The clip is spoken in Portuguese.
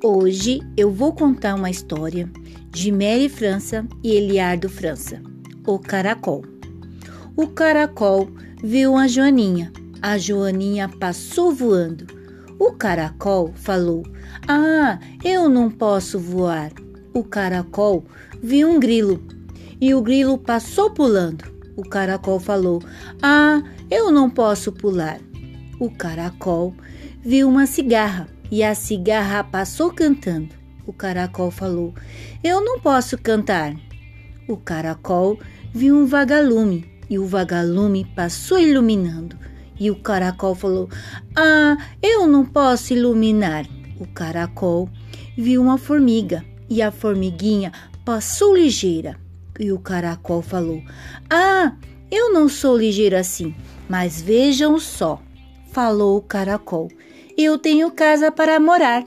Hoje eu vou contar uma história de Mary França e Eliardo França, o caracol. O caracol viu a Joaninha. A Joaninha passou voando. O caracol falou: Ah, eu não posso voar. O caracol viu um grilo e o grilo passou pulando. O caracol falou: Ah, eu não posso pular. O caracol viu uma cigarra e a cigarra passou cantando. O caracol falou: Eu não posso cantar. O caracol viu um vagalume e o vagalume passou iluminando. E o caracol falou: Ah, eu não posso iluminar. O caracol viu uma formiga e a formiguinha passou ligeira. E o caracol falou: Ah, eu não sou ligeiro assim, mas vejam só falou o caracol. Eu tenho casa para morar.